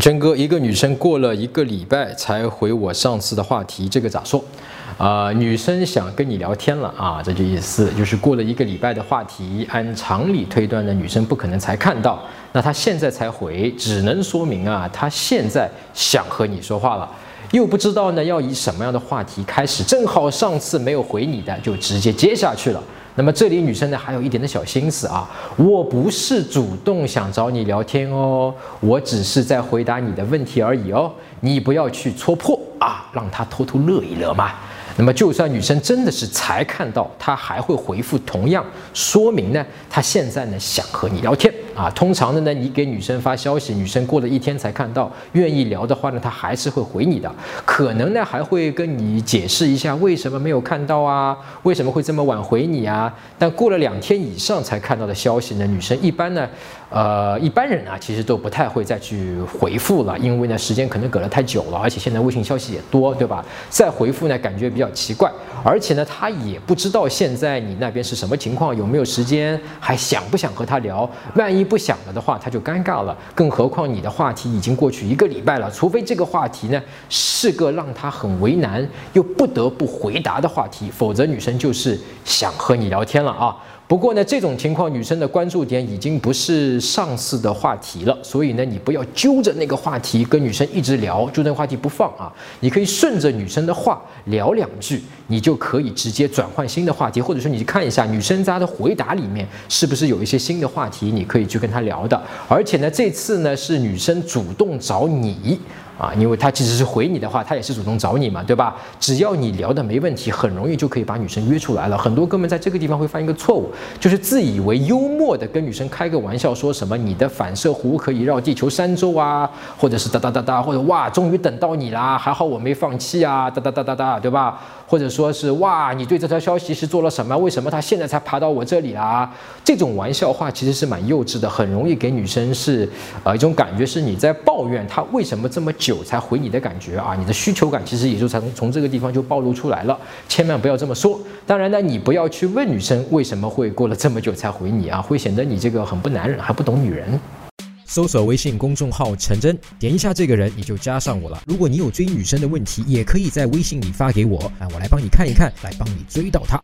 真哥，一个女生过了一个礼拜才回我上次的话题，这个咋说？啊，女生想跟你聊天了啊，这就意思就是过了一个礼拜的话题，按常理推断呢，女生不可能才看到，那她现在才回，只能说明啊，她现在想和你说话了，又不知道呢要以什么样的话题开始，正好上次没有回你的，就直接接下去了。那么这里女生呢还有一点的小心思啊，我不是主动想找你聊天哦，我只是在回答你的问题而已哦，你不要去戳破啊，让她偷偷乐一乐嘛。那么，就算女生真的是才看到，她还会回复同样，说明呢，她现在呢想和你聊天。啊。通常的呢，你给女生发消息，女生过了一天才看到，愿意聊的话呢，她还是会回你的，可能呢还会跟你解释一下为什么没有看到啊，为什么会这么晚回你啊。但过了两天以上才看到的消息呢，女生一般呢，呃，一般人啊，其实都不太会再去回复了，因为呢，时间可能隔了太久了，而且现在微信消息也多，对吧？再回复呢，感觉比较。奇怪，而且呢，她也不知道现在你那边是什么情况，有没有时间，还想不想和她聊？万一不想了的话，他就尴尬了。更何况你的话题已经过去一个礼拜了，除非这个话题呢是个让他很为难又不得不回答的话题，否则女生就是想和你聊天了啊。不过呢，这种情况女生的关注点已经不是上次的话题了，所以呢，你不要揪着那个话题跟女生一直聊，就那个话题不放啊。你可以顺着女生的话聊两句，你就可以直接转换新的话题，或者说你去看一下女生她的回答里面是不是有一些新的话题，你可以去跟她聊的。而且呢，这次呢是女生主动找你。啊，因为他即使是回你的话，他也是主动找你嘛，对吧？只要你聊的没问题，很容易就可以把女生约出来了。很多哥们在这个地方会犯一个错误，就是自以为幽默的跟女生开个玩笑，说什么你的反射弧可以绕地球三周啊，或者是哒哒哒哒，或者哇，终于等到你啦，还好我没放弃啊，哒哒哒哒哒，对吧？或者说是哇，你对这条消息是做了什么？为什么他现在才爬到我这里啦？这种玩笑话其实是蛮幼稚的，很容易给女生是呃一种感觉是你在抱怨他为什么这么久。久才回你的感觉啊，你的需求感其实也就才从从这个地方就暴露出来了，千万不要这么说。当然呢，你不要去问女生为什么会过了这么久才回你啊，会显得你这个很不男人，还不懂女人。搜索微信公众号陈真，点一下这个人你就加上我了。如果你有追女生的问题，也可以在微信里发给我，啊，我来帮你看一看，来帮你追到她。